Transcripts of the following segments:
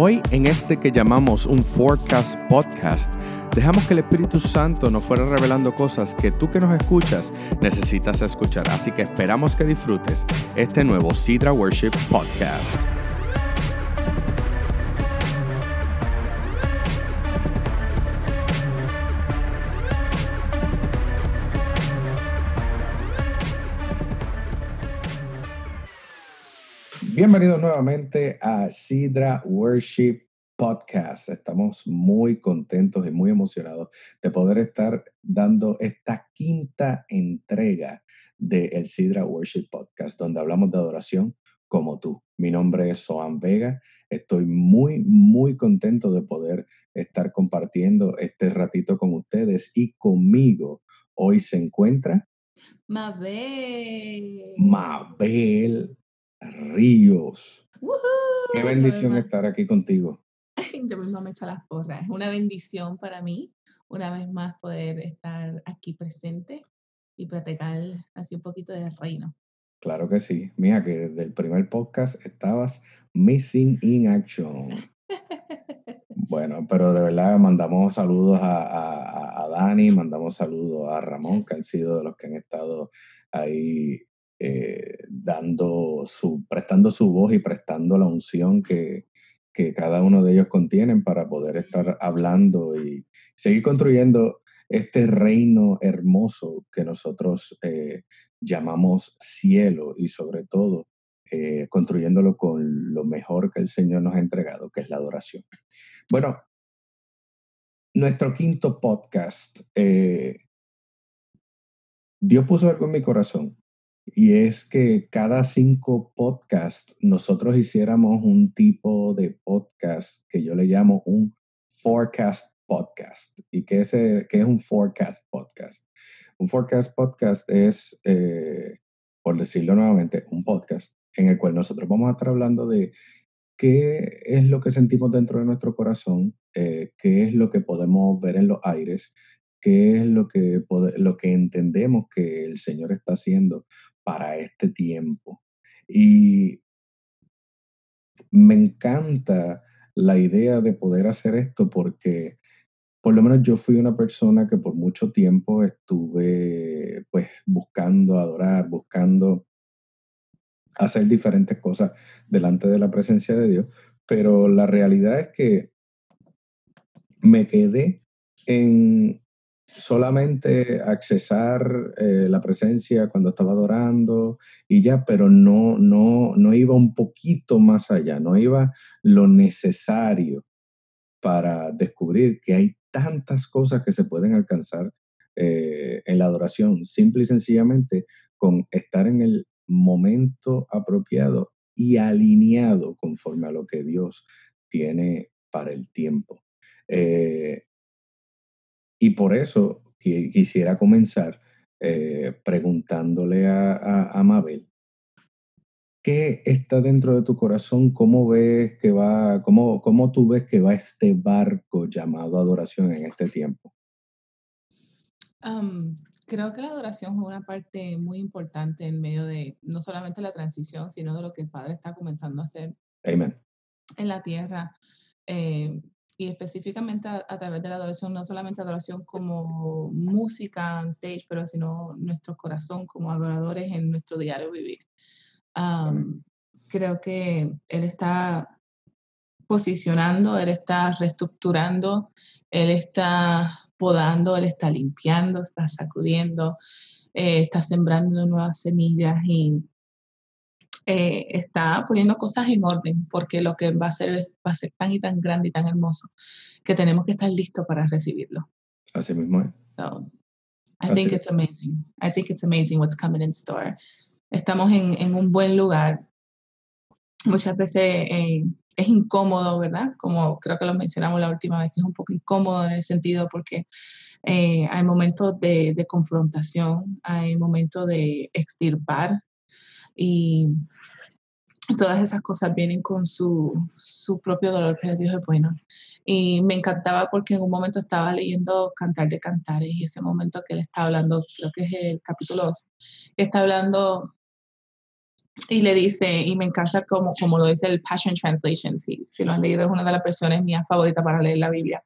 Hoy en este que llamamos un Forecast Podcast, dejamos que el Espíritu Santo nos fuera revelando cosas que tú que nos escuchas necesitas escuchar. Así que esperamos que disfrutes este nuevo Sidra Worship Podcast. Bienvenidos nuevamente a Sidra Worship Podcast. Estamos muy contentos y muy emocionados de poder estar dando esta quinta entrega del el Sidra Worship Podcast, donde hablamos de adoración como tú. Mi nombre es Soan Vega. Estoy muy, muy contento de poder estar compartiendo este ratito con ustedes y conmigo. Hoy se encuentra Mabel. Mabel Ríos. Qué bendición estar aquí contigo. Yo mismo me echo las porras. Es una bendición para mí, una vez más, poder estar aquí presente y platicar así un poquito del reino. Claro que sí. Mira que desde el primer podcast estabas missing in action. bueno, pero de verdad mandamos saludos a, a Dani, mandamos saludos a Ramón, que han sido de los que han estado ahí eh, dando su, prestando su voz y prestando la unción que, que cada uno de ellos contienen para poder estar hablando y seguir construyendo este reino hermoso que nosotros eh, llamamos cielo y sobre todo eh, construyéndolo con lo mejor que el Señor nos ha entregado, que es la adoración. Bueno, nuestro quinto podcast, Dios puso algo en mi corazón y es que cada cinco podcasts nosotros hiciéramos un tipo de podcast que yo le llamo un forecast podcast. ¿Y qué es, qué es un forecast podcast? Un forecast podcast es, eh, por decirlo nuevamente, un podcast en el cual nosotros vamos a estar hablando de qué es lo que sentimos dentro de nuestro corazón, eh, qué es lo que podemos ver en los aires, qué es lo que, lo que entendemos que el Señor está haciendo para este tiempo. Y me encanta la idea de poder hacer esto porque por lo menos yo fui una persona que por mucho tiempo estuve pues buscando adorar, buscando hacer diferentes cosas delante de la presencia de Dios, pero la realidad es que me quedé en solamente accesar eh, la presencia cuando estaba adorando y ya, pero no, no, no iba un poquito más allá, no iba lo necesario para descubrir que hay tantas cosas que se pueden alcanzar eh, en la adoración, simple y sencillamente con estar en el momento apropiado y alineado conforme a lo que Dios tiene para el tiempo. Eh, y por eso quisiera comenzar eh, preguntándole a, a, Mabel, ¿qué está dentro de tu corazón? ¿Cómo ves que va, cómo, cómo tú ves que va este barco llamado adoración en este tiempo? creo que la adoración es una parte muy importante en medio de no solamente la transición, sino de lo que el Padre está comenzando a hacer Amen. en la tierra. Eh, y específicamente a, través de la adoración, no solamente adoración como música on stage, pero sino nuestro corazón como adoradores en nuestro diario vivir. creo que Él está posicionando, Él está reestructurando, Él está podando, Él está limpiando, está sacudiendo, eh, está sembrando nuevas semillas y eh, está poniendo cosas en orden, porque lo que va a ser va a ser tan y tan grande y tan hermoso que tenemos que estar listos para recibirlo. Así mismo es. So, I think it's amazing. I think it's amazing what's coming in store. Estamos en, en un buen lugar. Muchas veces eh, es incómodo, ¿verdad? Como creo que lo mencionamos la última vez, que es un poco incómodo en el sentido porque eh, hay momentos de, de confrontación, hay momentos de extirpar y todas esas cosas vienen con su, su propio dolor, pero Dios es bueno. Y me encantaba porque en un momento estaba leyendo Cantar de Cantares y ese momento que él está hablando, creo que es el capítulo 2, está hablando y le dice, y me encanta como, como lo dice el Passion Translation, si, si lo han leído, es una de las versiones mías favoritas para leer la Biblia,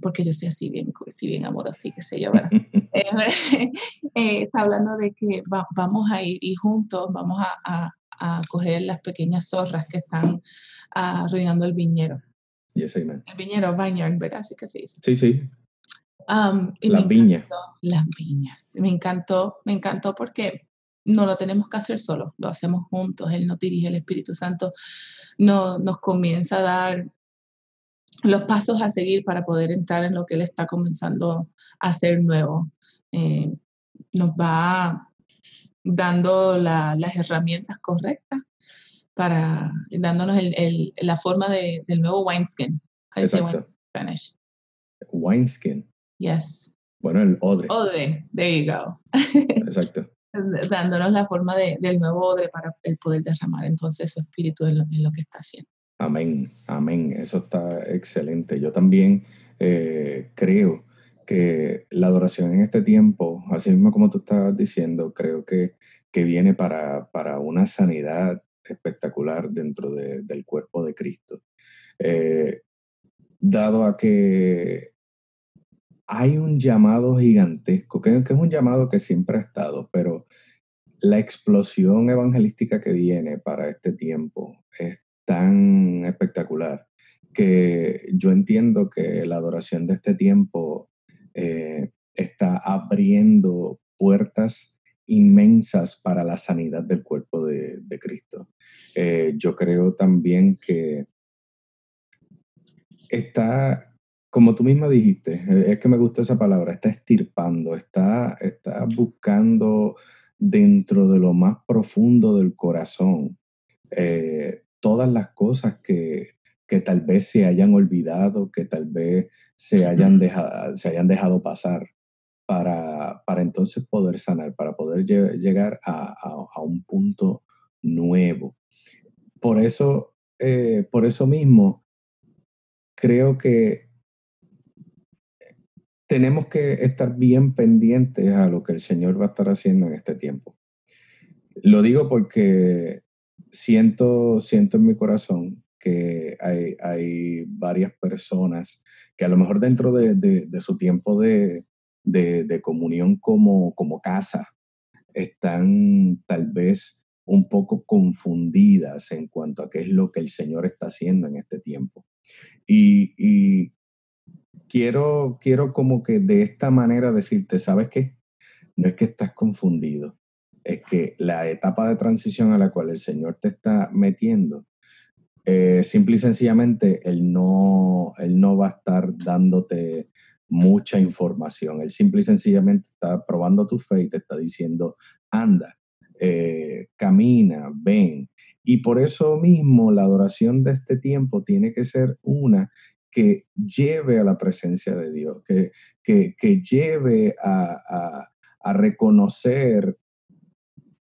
porque yo soy así bien, así bien amorosa, qué sé yo, ¿verdad? Eh, eh, está hablando de que vamos a ir y juntos vamos a, a, coger las pequeñas zorras que están arruinando el viñero. Yes, amen. El viñero, vineyard, ¿verdad? Así que se dice. Sí, sí. las viñas. Las viñas. Me encantó, me encantó porque no lo tenemos que hacer solo, lo hacemos juntos. Él nos dirige, el Espíritu Santo no, nos comienza a dar los pasos a seguir para poder entrar en lo que Él está comenzando a hacer nuevo. Eh, nos va dando las herramientas correctas para dándonos el, la forma de, del nuevo wineskin. Spanish. Wineskin. Yes. Bueno, el odre. Odre, there you go. Exacto. Dándonos la forma de, del nuevo odre para el poder derramar entonces su espíritu en lo, que está haciendo. Amén, amén. Eso está excelente. Yo también eh, creo que la adoración en este tiempo, así mismo como tú estabas diciendo, creo que, que viene para, para una sanidad espectacular dentro del cuerpo de Cristo. Eh, dado a que hay un llamado gigantesco, que, es un llamado que siempre ha estado, pero la explosión evangelística que viene para este tiempo es tan espectacular que yo entiendo que la adoración de este tiempo eh, está abriendo puertas inmensas para la sanidad del cuerpo de, Cristo. Eh, yo creo también que está, como tú misma dijiste, eh, es que me gusta esa palabra, está estirpando, está, está buscando dentro de lo más profundo del corazón todas las cosas que, que tal vez se hayan olvidado, que tal vez se hayan dejado, se hayan dejado pasar para, para entonces poder sanar, para poder llegar a, a, un punto nuevo. Por eso, eh, por eso mismo, creo que tenemos que estar bien pendientes a lo que el Señor va a estar haciendo en este tiempo. Lo digo porque siento, siento en mi corazón que hay, varias personas que a lo mejor dentro de, de, su tiempo de, de, comunión como, como casa están tal vez un poco confundidas en cuanto a qué es lo que el Señor está haciendo en este tiempo. Y, y quiero, quiero como que de esta manera decirte, ¿sabes qué? No es que estás confundido, es que la etapa de transición a la cual el Señor te está metiendo eh, simple y sencillamente él no, él no va a estar dándote mucha información. Él simple y sencillamente está probando tu fe y te está diciendo, anda, eh, camina, ven. Y por eso mismo la adoración de este tiempo tiene que ser una que lleve a la presencia de Dios, que, que, lleve a, a reconocer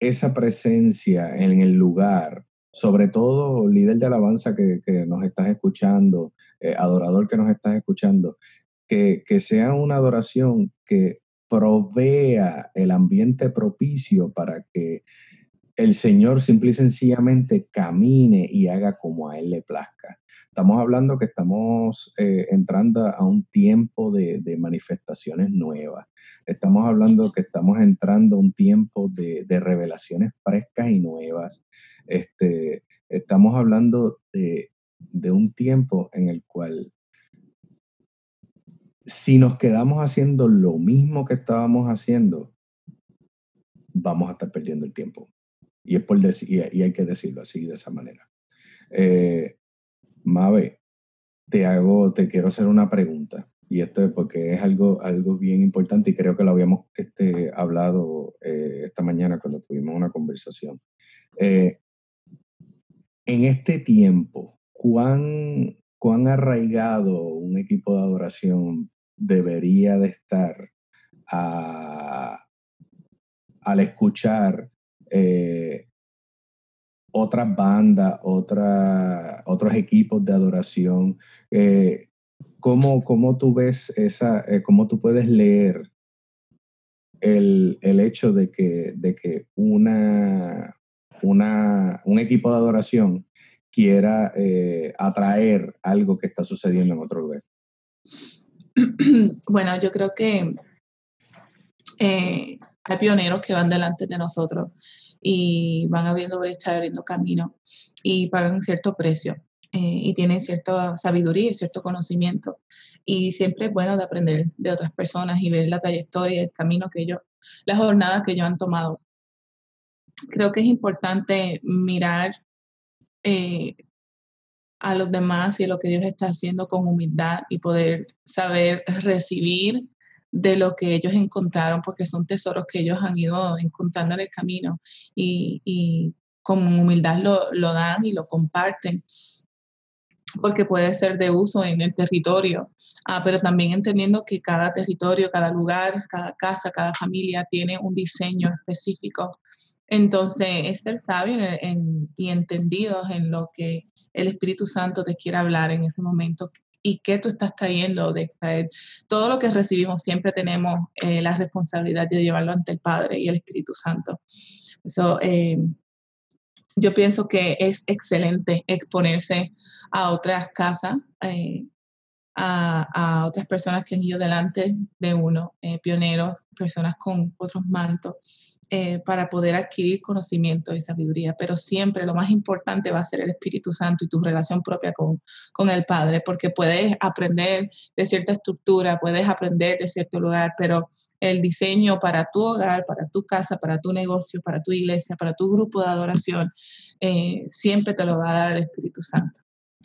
esa presencia en el lugar, sobre todo líder de alabanza que, nos estás escuchando, eh, adorador que nos estás escuchando, que, que sea una adoración que provea el ambiente propicio para que el Señor simple y sencillamente camine y haga como a Él le plazca. Estamos hablando que estamos eh, entrando a un tiempo de, de, manifestaciones nuevas. Estamos hablando que estamos entrando a un tiempo de, de revelaciones frescas y nuevas. Este, estamos hablando de, de un tiempo en el cual si nos quedamos haciendo lo mismo que estábamos haciendo, vamos a estar perdiendo el tiempo. Y, es por y hay que decirlo así, de esa manera. Eh, Mabe, te hago, te quiero hacer una pregunta. Y esto es porque es algo, algo bien importante y creo que lo habíamos este, hablado eh, esta mañana cuando tuvimos una conversación. Eh, en este tiempo, ¿cuán, ¿cuán arraigado un equipo de adoración debería de estar al escuchar eh, otras bandas, otra, otros equipos de adoración. Eh, ¿cómo, ¿cómo, tú ves esa, eh, cómo tú puedes leer el, el, hecho de que, de que una, una, un equipo de adoración quiera atraer algo que está sucediendo en otro lugar? Bueno, yo creo que hay pioneros que van delante de nosotros y van abriendo brecha, abriendo camino y pagan cierto precio eh, y tienen cierta sabiduría y cierto conocimiento. Y siempre es bueno de aprender de otras personas y ver la trayectoria, el camino que ellos, las jornadas que ellos han tomado. Creo que es importante mirar eh, a los demás y lo que Dios está haciendo con humildad y poder saber recibir de lo que ellos encontraron, porque son tesoros que ellos han ido encontrando en el camino y, con humildad lo, lo, dan y lo comparten, porque puede ser de uso en el territorio, ah, pero también entendiendo que cada territorio, cada lugar, cada casa, cada familia tiene un diseño específico. Entonces, es ser sabio y entendidos en lo que el Espíritu Santo te quiere hablar en ese momento y qué tú estás trayendo de extraer. Todo lo que recibimos siempre tenemos eh, la responsabilidad de llevarlo ante el Padre y el Espíritu Santo. Eso, eh, yo pienso que es excelente exponerse a otras casas, eh, a, a, otras personas que han ido delante de uno, pioneros, personas con otros mantos eh, para poder adquirir conocimiento y sabiduría, pero siempre lo más importante va a ser el Espíritu Santo y tu relación propia con, con el Padre, porque puedes aprender de cierta estructura, puedes aprender de cierto lugar, pero el diseño para tu hogar, para tu casa, para tu negocio, para tu iglesia, para tu grupo de adoración, eh, siempre te lo va a dar el Espíritu Santo.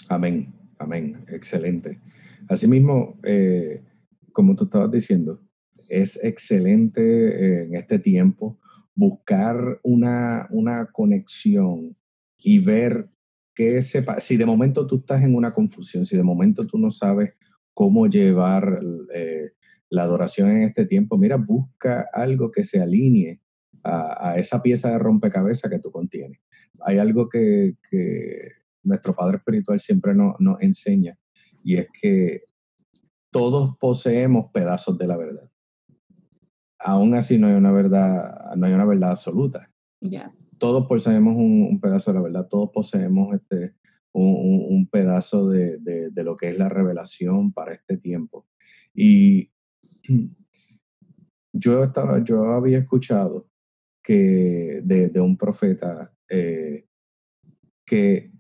Amén, amén, excelente. Asimismo, eh, como tú estabas diciendo, es excelente en este tiempo buscar una, una conexión y ver qué sepa. Si de momento tú estás en una confusión, si de momento tú no sabes cómo llevar eh, la adoración en este tiempo, mira, busca algo que se alinee a, esa pieza de rompecabezas que tú contienes. Hay algo que, nuestro Padre Espiritual siempre nos, nos enseña y es que todos poseemos pedazos de la verdad aún así no hay una verdad, no hay una verdad absoluta. Todos poseemos un, pedazo de la verdad, todos poseemos este, un, pedazo de, lo que es la revelación para este tiempo. Y yo, estaba, yo había escuchado que de, un profeta eh, que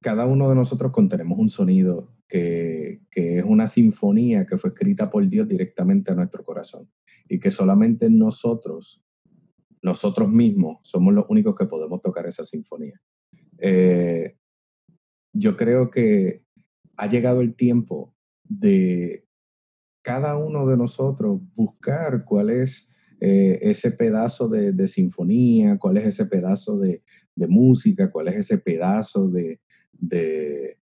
cada uno de nosotros contenemos un sonido que, es una sinfonía que fue escrita por Dios directamente a nuestro corazón y que solamente nosotros, nosotros mismos, somos los únicos que podemos tocar esa sinfonía. Eh, yo creo que ha llegado el tiempo de cada uno de nosotros buscar cuál es eh, ese pedazo de, sinfonía, cuál es ese pedazo de, música, cuál es ese pedazo de, de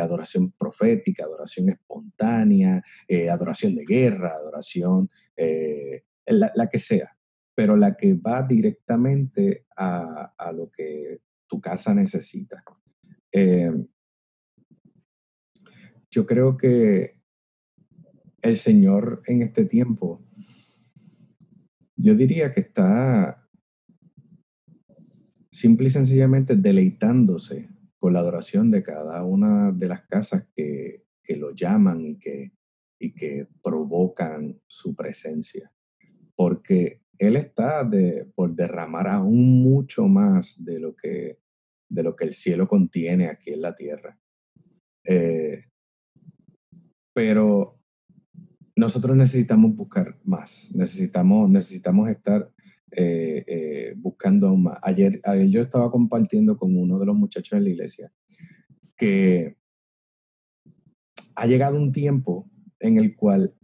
adoración profética, adoración espontánea, eh, adoración de guerra, adoración, eh, la, que sea, pero la que va directamente a, lo que tu casa necesita. Eh, yo creo que el Señor en este tiempo, yo diría que está simple y sencillamente deleitándose con la adoración de cada una de las casas que, lo llaman y que, y que provocan su presencia. Porque Él está de, por derramar aún mucho más de lo que, de lo que el cielo contiene aquí en la tierra. Eh, pero nosotros necesitamos buscar más, necesitamos, necesitamos estar eh, eh, buscando más. Ayer, ayer yo estaba compartiendo con uno de los muchachos de la iglesia que ha llegado un tiempo en el cual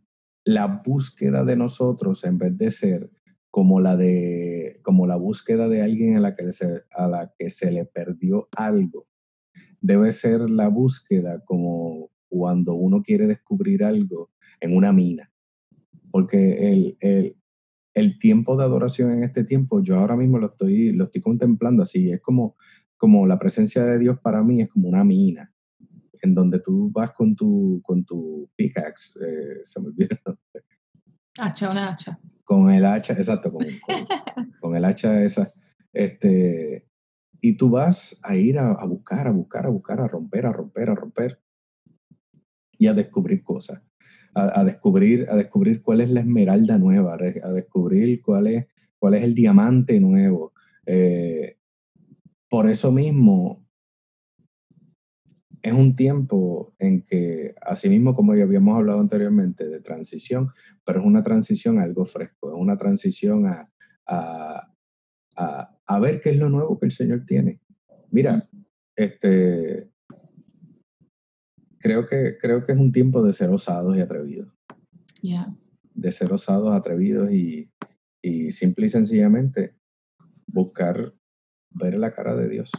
la búsqueda de nosotros, en vez de ser como la de como la búsqueda de alguien a la que se, a la que se le perdió algo, debe ser la búsqueda como cuando uno quiere descubrir algo en una mina. Porque el, el, el tiempo de adoración en este tiempo, yo ahora mismo lo estoy, lo estoy contemplando así, es como, como la presencia de Dios para mí es como una mina, en donde tú vas con tu, con tu pickaxe, eh, se me olvidó. Hacha, una hacha. Con el hacha, exacto, con, con, el hacha esa, este, y tú vas a ir a, buscar, a buscar, a buscar, a romper, a romper, a romper y a descubrir cosas. A, descubrir, a descubrir cuál es la esmeralda nueva, a descubrir cuál es, cuál es el diamante nuevo. Eh, por eso mismo, es un tiempo en que, así mismo como ya habíamos hablado anteriormente, de transición, pero es una transición a algo fresco, es una transición a, a, ver qué es lo nuevo que el Señor tiene. Mira, este, creo que, creo que es un tiempo de ser osados y atrevidos. De ser osados, atrevidos y, y simple y sencillamente buscar ver la cara de Dios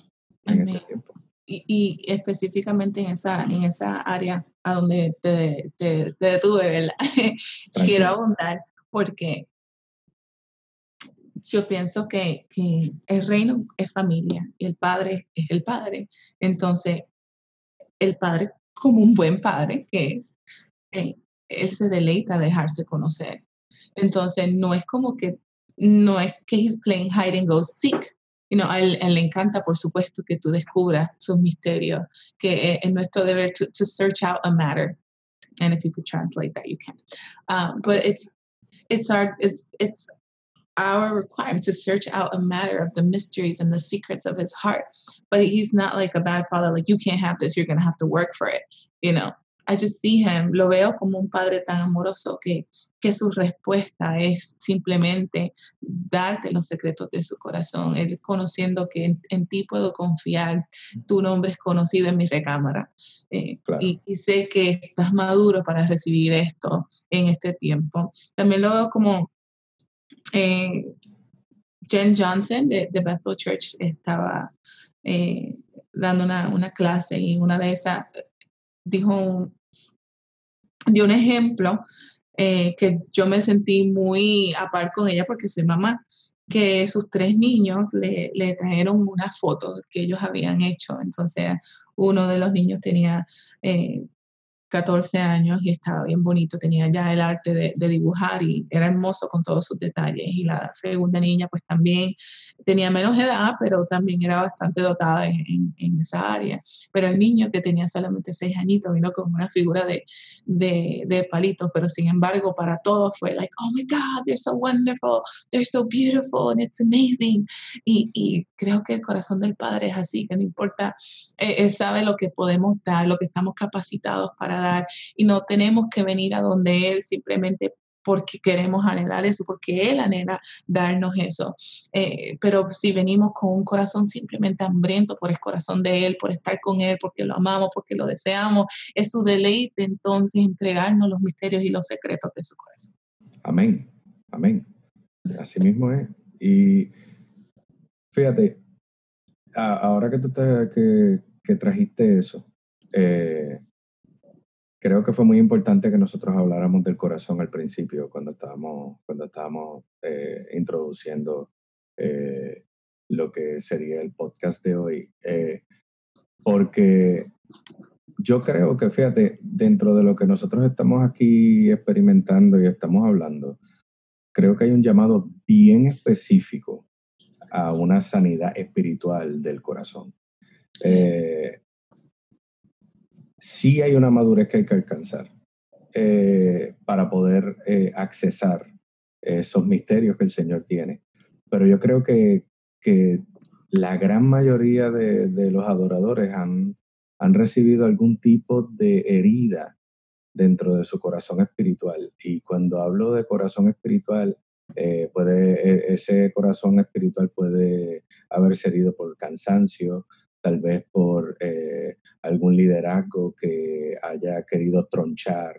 en este tiempo y, específicamente en esa, en esa área a donde te, te, detuve, ¿verdad? Quiero abundar porque yo pienso que, que, el reino es familia y el padre es el padre. Entonces, el padre, como un buen padre que es, eh, él se deleita dejarse conocer. Entonces, no es como que, no es que he's playing hide and go seek, you know, a, él, le encanta, por supuesto, que tú descubras sus misterios, que es nuestro deber to, to, search out a matter. And if you could translate that, you can. Um, but it's it's our it's it's our requirement to search out a matter of the mysteries and the secrets of his heart. But he's not like a bad father, like you can't have this, you're gonna have to work for it. You know, I just see him, lo veo como un padre tan amoroso que, que su respuesta es simplemente darte los secretos de su corazón, él conociendo que en, ti puedo confiar, tu nombre es conocido en mi recámara eh, y, sé que estás maduro para recibir esto en este tiempo. También lo veo como eh, Jen Johnson de, Bethel Church estaba eh, dando una, clase y una de esas dijo dio un ejemplo eh, que yo me sentí muy a par con ella porque soy mamá, que sus tres niños le, trajeron una foto que ellos habían hecho. Entonces, uno de los niños tenía eh, 14 años y estaba bien bonito, tenía ya el arte de, dibujar y era hermoso con todos sus detalles. Y la segunda niña pues también tenía menos edad, pero también era bastante dotada en, esa área. Pero el niño que tenía solamente 6 añitos vino con una figura de, de, palitos, pero sin embargo para todos fue like, oh my God, they're so wonderful, they're so beautiful and it's amazing. Y, creo que el corazón del Padre es así, que no importa, eh, él sabe lo que podemos dar, lo que estamos capacitados para y no tenemos que venir a donde Él simplemente porque queremos anhelar eso, porque Él anhela darnos eso. Eh, pero si venimos con un corazón simplemente hambriento por el corazón de Él, por estar con Él, porque lo amamos, porque lo deseamos, es su deleite entonces entregarnos los misterios y los secretos de su corazón. Amén, amén. Así mismo es. Y fíjate, ahora que tú te, que trajiste eso, eh, creo que fue muy importante que nosotros habláramos del corazón al principio, cuando estábamos, cuando estábamos eh, introduciendo eh, lo que sería el podcast de hoy. Eh, porque yo creo que, fíjate, dentro de lo que nosotros estamos aquí experimentando y estamos hablando, creo que hay un llamado bien específico a una sanidad espiritual del corazón. Eh, sí hay una madurez que hay que alcanzar eh, para poder eh, accesar esos misterios que el Señor tiene. Pero yo creo que, que la gran mayoría de, de los adoradores han, han, recibido algún tipo de herida dentro de su corazón espiritual. Y cuando hablo de corazón espiritual, eh, puede, e, ese corazón espiritual puede haberse herido por cansancio, tal vez por eh, algún liderazgo que haya querido tronchar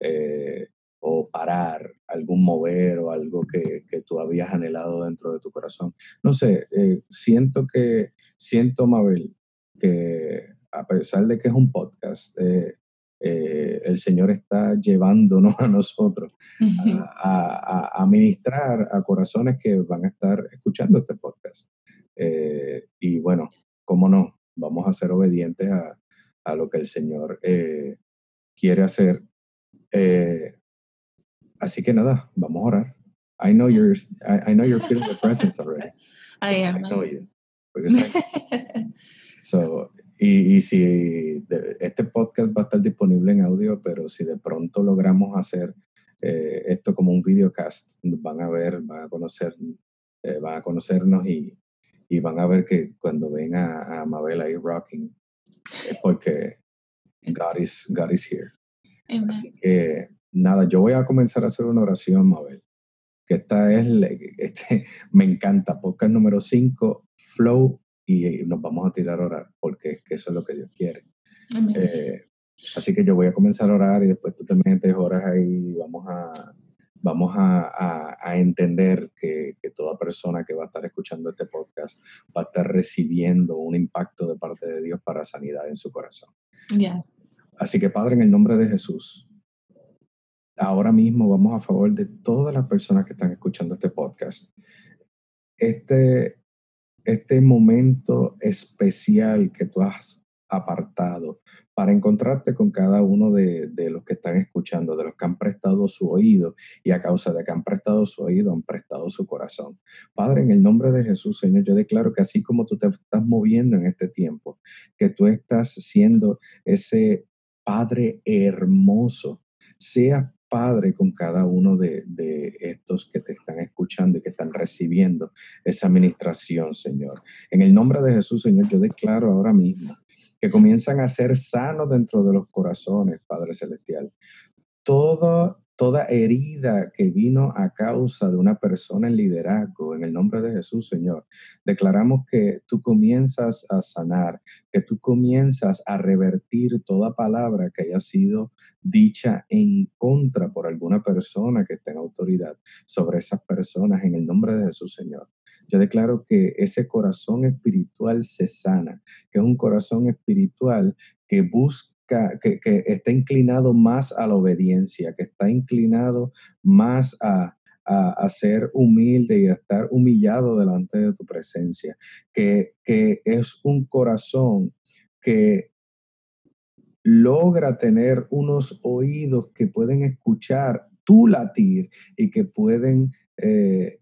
eh, o parar, algún mover o algo que, que, tú habías anhelado dentro de tu corazón. No sé, eh, siento que, siento, Mabel, que a pesar de que es un podcast, el Señor está llevándonos a nosotros a, a, a, ministrar a corazones que van a estar escuchando este podcast. y bueno, cómo no, vamos a ser obedientes a, a lo que el Señor eh, quiere hacer. Eh, así que nada, vamos a orar. I know you're, I, I know you're feeling the presence already. I am. I know you. so, y, y, si este podcast va a estar disponible en audio, pero si de pronto logramos hacer eh, esto como un videocast, van a ver, van a conocer, eh, van a conocernos y, y, van a ver que cuando ven a, a Mabel ahí rocking, es porque God is, God is here. Así que nada, yo voy a comenzar a hacer una oración, Mabel. Que esta es, este, me encanta, podcast número 5, Flow, y, nos vamos a tirar a orar, porque es que eso es lo que Dios quiere. Eh, así que yo voy a comenzar a orar y después tú también te oras ahí y vamos a, vamos a, a, entender que, que, toda persona que va a estar escuchando este podcast va a estar recibiendo un impacto de parte de Dios para sanidad en su corazón. Yes. Así que Padre, en el nombre de Jesús, ahora mismo vamos a favor de todas las personas que están escuchando este podcast. Este, este momento especial que tú has apartado para encontrarte con cada uno de, de, los que están escuchando, de los que han prestado su oído y a causa de que han prestado su oído, han prestado su corazón. Padre, en el nombre de Jesús, Señor, yo declaro que así como tú te estás moviendo en este tiempo, que tú estás siendo ese Padre hermoso, sea Padre con cada uno de, de, estos que te están escuchando y que están recibiendo esa administración, Señor. En el nombre de Jesús, Señor, yo declaro ahora mismo que comienzan a ser sanos dentro de los corazones, Padre Celestial. Todo toda herida que vino a causa de una persona en liderazgo, en el nombre de Jesús, Señor, declaramos que tú comienzas a sanar, que tú comienzas a revertir toda palabra que haya sido dicha en contra por alguna persona que esté en autoridad sobre esas personas, en el nombre de Jesús, Señor. Yo declaro que ese corazón espiritual se sana, que es un corazón espiritual que busca que, está inclinado más a la obediencia, que está inclinado más a, a, ser humilde y a estar humillado delante de tu presencia, que, que es un corazón que logra tener unos oídos que pueden escuchar tu latir y que pueden eh,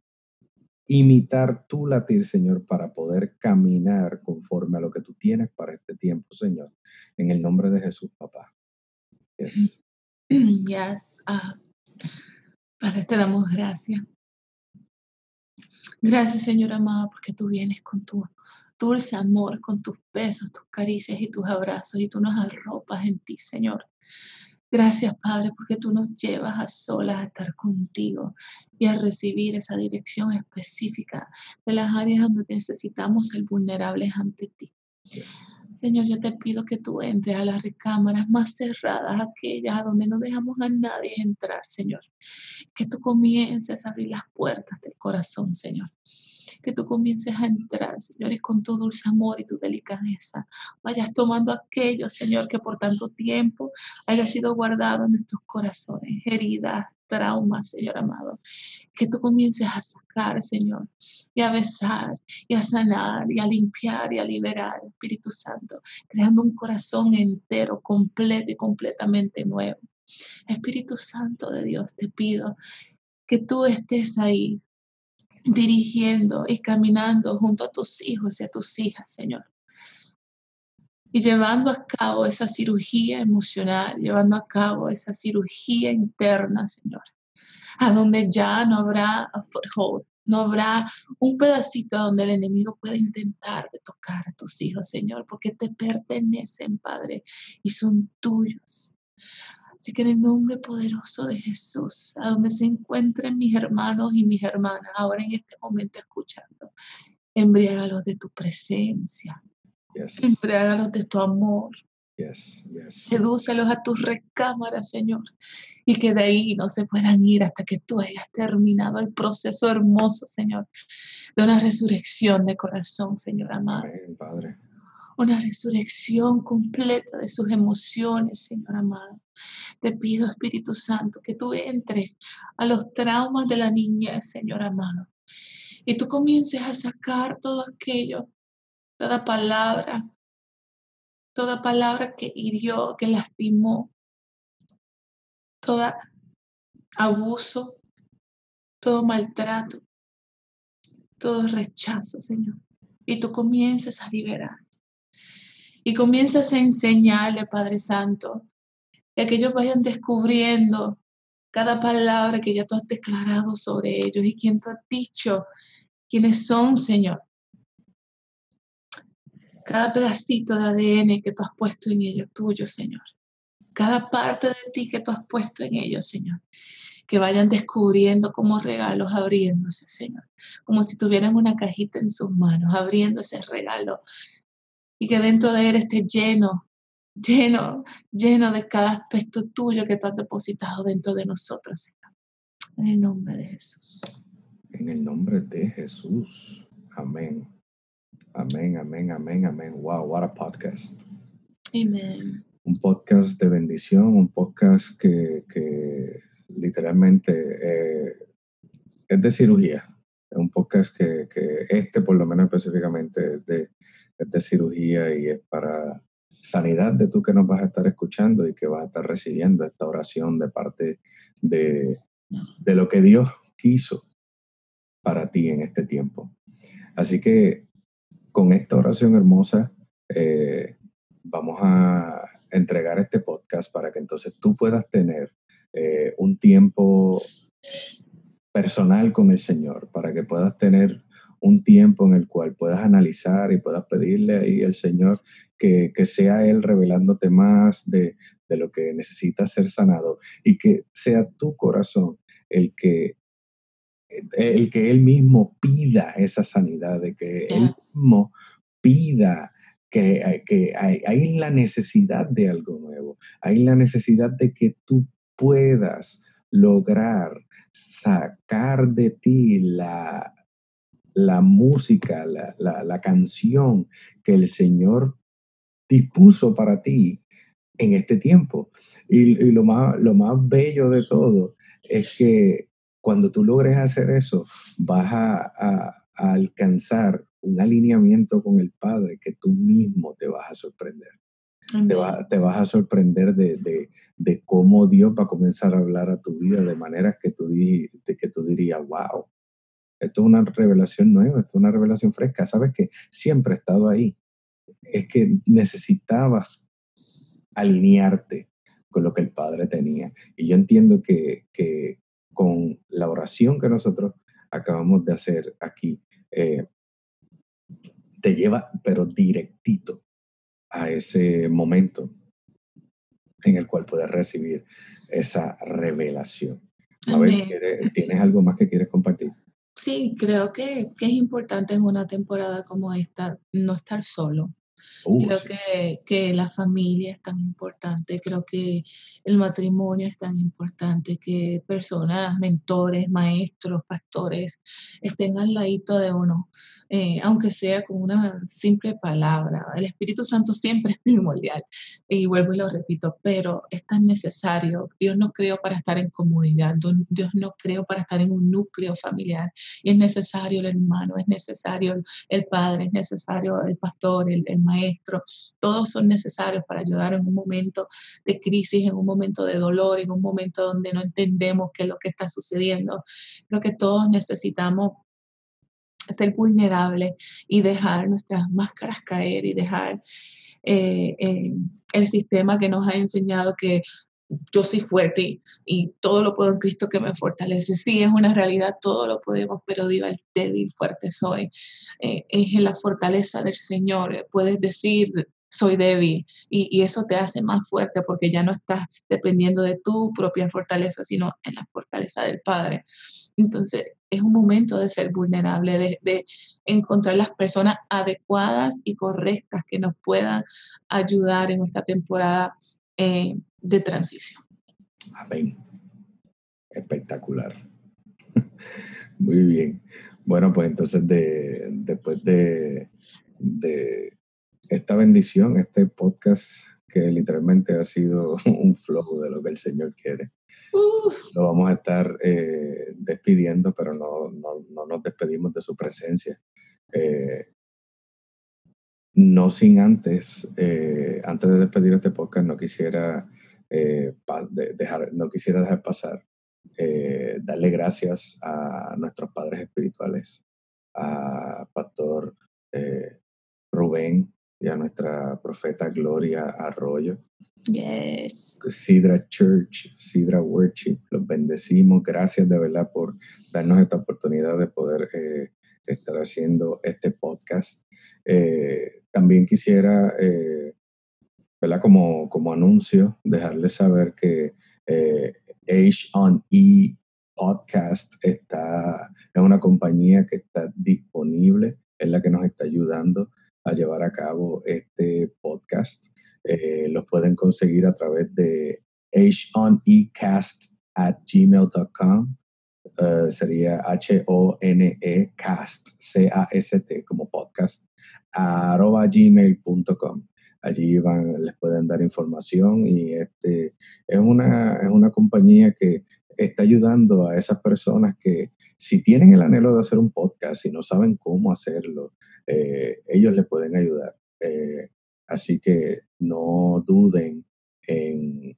imitar tu latir, Señor, para poder caminar conforme a lo que tú tienes para este tiempo, Señor. En el nombre de Jesús, papá. Yes. Ah, Padre, te damos gracias. Gracias, Señor amado, porque tú vienes con tu dulce amor, con tus besos, tus caricias y tus abrazos, y tú nos arropas en ti, Señor. Gracias, Padre, porque tú nos llevas a solas a estar contigo y a recibir esa dirección específica de las áreas donde necesitamos ser vulnerables ante ti. Señor, yo te pido que tú entres a las recámaras más cerradas, aquellas donde no dejamos a nadie entrar, Señor. Que tú comiences a abrir las puertas del corazón, Señor que tú comiences a entrar, Señor, y con tu dulce amor y tu delicadeza vayas tomando aquello, Señor, que por tanto tiempo haya sido guardado en nuestros corazones, heridas, traumas, Señor amado. Que tú comiences a sacar, Señor, y a besar, y a sanar, y a limpiar, y a liberar, Espíritu Santo, creando un corazón entero, completo y completamente nuevo. Espíritu Santo de Dios, te pido que tú estés ahí, dirigiendo y caminando junto a tus hijos y a tus hijas, Señor. Y llevando a cabo esa cirugía emocional, llevando a cabo esa cirugía interna, Señor. A donde ya no habrá foothold, no habrá un pedacito donde el enemigo pueda intentar tocar a tus hijos, Señor, porque te pertenecen, Padre, y son tuyos. Así que en el nombre poderoso de Jesús, a donde se encuentren mis hermanos y mis hermanas, ahora en este momento escuchando, embriágalos de tu presencia, yes. embriágalos de tu amor. Yes, yes. Sedúcelos a tus recámaras, Señor, y que de ahí no se puedan ir hasta que tú hayas terminado el proceso hermoso, Señor, de una resurrección de corazón, Señor amado. Amén, Padre una resurrección completa de sus emociones, Señor amado. Te pido, Espíritu Santo, que tú entres a los traumas de la niñez, Señor amado, y tú comiences a sacar todo aquello, toda palabra, toda palabra que hirió, que lastimó, todo abuso, todo maltrato, todo rechazo, Señor. y tú comiences a liberar. Y comienzas a enseñarle, Padre Santo, que ellos vayan descubriendo cada palabra que ya tú has declarado sobre ellos y quien tú has dicho quiénes son, Señor. Cada pedacito de ADN que tú has puesto en ellos, tuyo, Señor. Cada parte de ti que tú has puesto en ellos, Señor que vayan descubriendo como regalos abriéndose, Señor, como si tuvieran una cajita en sus manos, abriendo ese regalo y que dentro de él esté lleno, lleno, lleno de cada aspecto tuyo que tú has depositado dentro de nosotros, Señor. En el nombre de Jesús. En el nombre de Jesús. Amén. Amén, amén, amén, amén. Wow, what a podcast. Amén. Un podcast de bendición, un podcast que, que literalmente eh, es de cirugía. Es un podcast que, que, este, por lo menos específicamente, es de, es de cirugía y es para sanidad de tú que nos vas a estar escuchando y que vas a estar recibiendo esta oración de parte de, de lo que Dios quiso para ti en este tiempo. Así que con esta oración hermosa eh, vamos a entregar este podcast para que entonces tú puedas tener eh, un tiempo personal con el Señor, para que puedas tener un tiempo en el cual puedas analizar y puedas pedirle ahí al Señor que, que sea Él revelándote más de, de, lo que necesitas ser sanado y que sea tu corazón el que, el que Él mismo pida esa sanidad, de que Él mismo pida que, que hay, hay, la necesidad de algo nuevo, hay la necesidad de que tú puedas lograr sacar de ti la, la música, la, la, canción que el Señor dispuso para ti en este tiempo. Y, lo, más, lo más bello de todo es que cuando tú logres hacer eso, vas a, a, alcanzar un alineamiento con el Padre que tú mismo te vas a sorprender. Te, te, vas a sorprender de, de, de, cómo Dios va a comenzar a hablar a tu vida de maneras que tú, di, que tú dirías, wow, esto es una revelación nueva, esto es una revelación fresca. Sabes que siempre he estado ahí. Es que necesitabas alinearte con lo que el Padre tenía. Y yo entiendo que, que con la oración que nosotros acabamos de hacer aquí, eh, te lleva, pero directito a ese momento en el cual puedes recibir esa revelación. A ver, ¿tienes algo más que quieres compartir? Sí, creo que, que, es importante en una temporada como esta no estar solo. Uh, creo que, que, la familia es tan importante, creo que el matrimonio es tan importante, que personas, mentores, maestros, pastores estén al ladito de uno, eh, aunque sea con una simple palabra. El Espíritu Santo siempre es primordial, y vuelvo y lo repito, pero es tan necesario. Dios nos creó para estar en comunidad, Dios nos creó para estar en un núcleo familiar, y es necesario el hermano, es necesario el padre, es necesario el pastor, el, el maestro, todos son necesarios para ayudar en un momento de crisis, en un momento de dolor, en un momento donde no entendemos qué es lo que está sucediendo. Creo que todos necesitamos ser vulnerables y dejar nuestras máscaras caer y dejar eh, el sistema que nos ha enseñado que yo soy fuerte y, todo lo puedo en Cristo que me fortalece. Sí, es una realidad, todo lo podemos, pero digo, el débil, fuerte soy. Eh, es en la fortaleza del Señor. Puedes decir, soy débil y, eso te hace más fuerte porque ya no estás dependiendo de tu propia fortaleza, sino en la fortaleza del Padre. Entonces, es un momento de ser vulnerable, de, encontrar las personas adecuadas y correctas que nos puedan ayudar en esta temporada eh, de transición. Amén. Espectacular. Muy bien. Bueno, pues entonces de, después de, de esta bendición, este podcast que literalmente ha sido un flow de lo que el Señor quiere. Lo vamos a estar eh, despidiendo, pero no, no, no, nos despedimos de su presencia. Eh, no sin antes, eh, antes de despedir este podcast, no quisiera, dejar, no quisiera dejar pasar, darle gracias a nuestros padres espirituales, a Pastor eh, Rubén y a nuestra profeta Gloria Arroyo. Yes. Sidra Church, Sidra Worship, los bendecimos. Gracias de verdad por darnos esta oportunidad de poder eh, estar haciendo este podcast. Eh, también quisiera, eh, ¿verdad? Como, como anuncio, dejarles saber que Age on E Podcast está, es una compañía que está disponible, es la que nos está ayudando a llevar a cabo este podcast. Eh, los pueden conseguir a través de honecast at gmail.com. Uh, sería H-O-N-E cast, C-A-S-T, como podcast, arroba gmail.com. Allí van, les pueden dar información y este, es, una, es una compañía que está ayudando a esas personas que si tienen el anhelo de hacer un podcast y no saben cómo hacerlo, eh, ellos les pueden ayudar. Eh, así que no duden en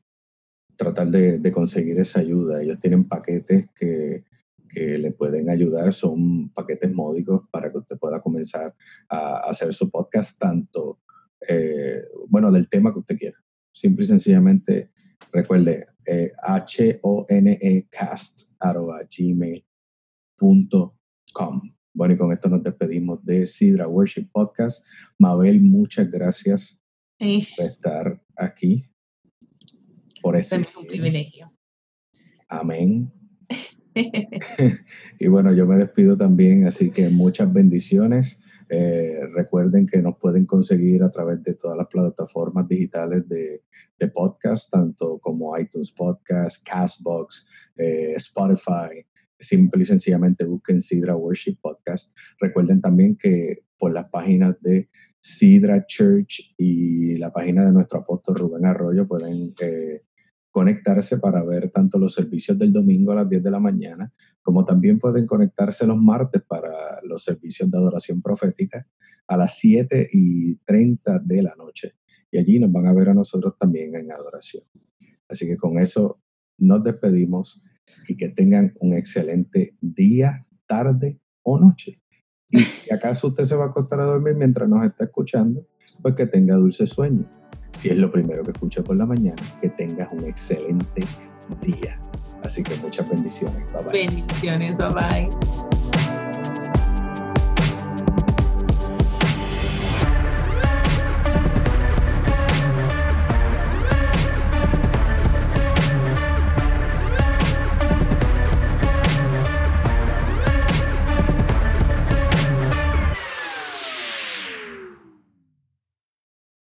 tratar de, conseguir esa ayuda. Ellos tienen paquetes que, que le pueden ayudar, son paquetes módicos para que usted pueda comenzar a hacer su podcast tanto, eh, bueno, del tema que usted quiera. Simple y sencillamente, recuerde, eh, h-o-n-e-cast.gmail.com. Bueno, y con esto nos despedimos de Sidra Worship Podcast. Mabel, muchas gracias por estar aquí. Por ese es un privilegio. Amén. y bueno, yo me despido también, así que muchas bendiciones. Eh, recuerden que nos pueden conseguir a través de todas las plataformas digitales de, de podcast, tanto como iTunes Podcast, Castbox, eh, Spotify, simple y sencillamente busquen Sidra Worship Podcast. Recuerden también que por las páginas de Sidra Church y la página de nuestro apóstol Rubén Arroyo pueden eh, conectarse para ver tanto los servicios del domingo a las 10 de la mañana, como también pueden conectarse los martes para los servicios de adoración profética a las 7 y 30 de la noche. Y allí nos van a ver a nosotros también en adoración. Así que con eso nos despedimos y que tengan un excelente día, tarde o noche. Y si acaso usted se va a acostar a dormir mientras nos está escuchando, pues que tenga dulce sueño. Si es lo primero que escucha por la mañana, que tengas un excelente día. Así que muchas bendiciones. Bye bye. Bendiciones. Bye bye.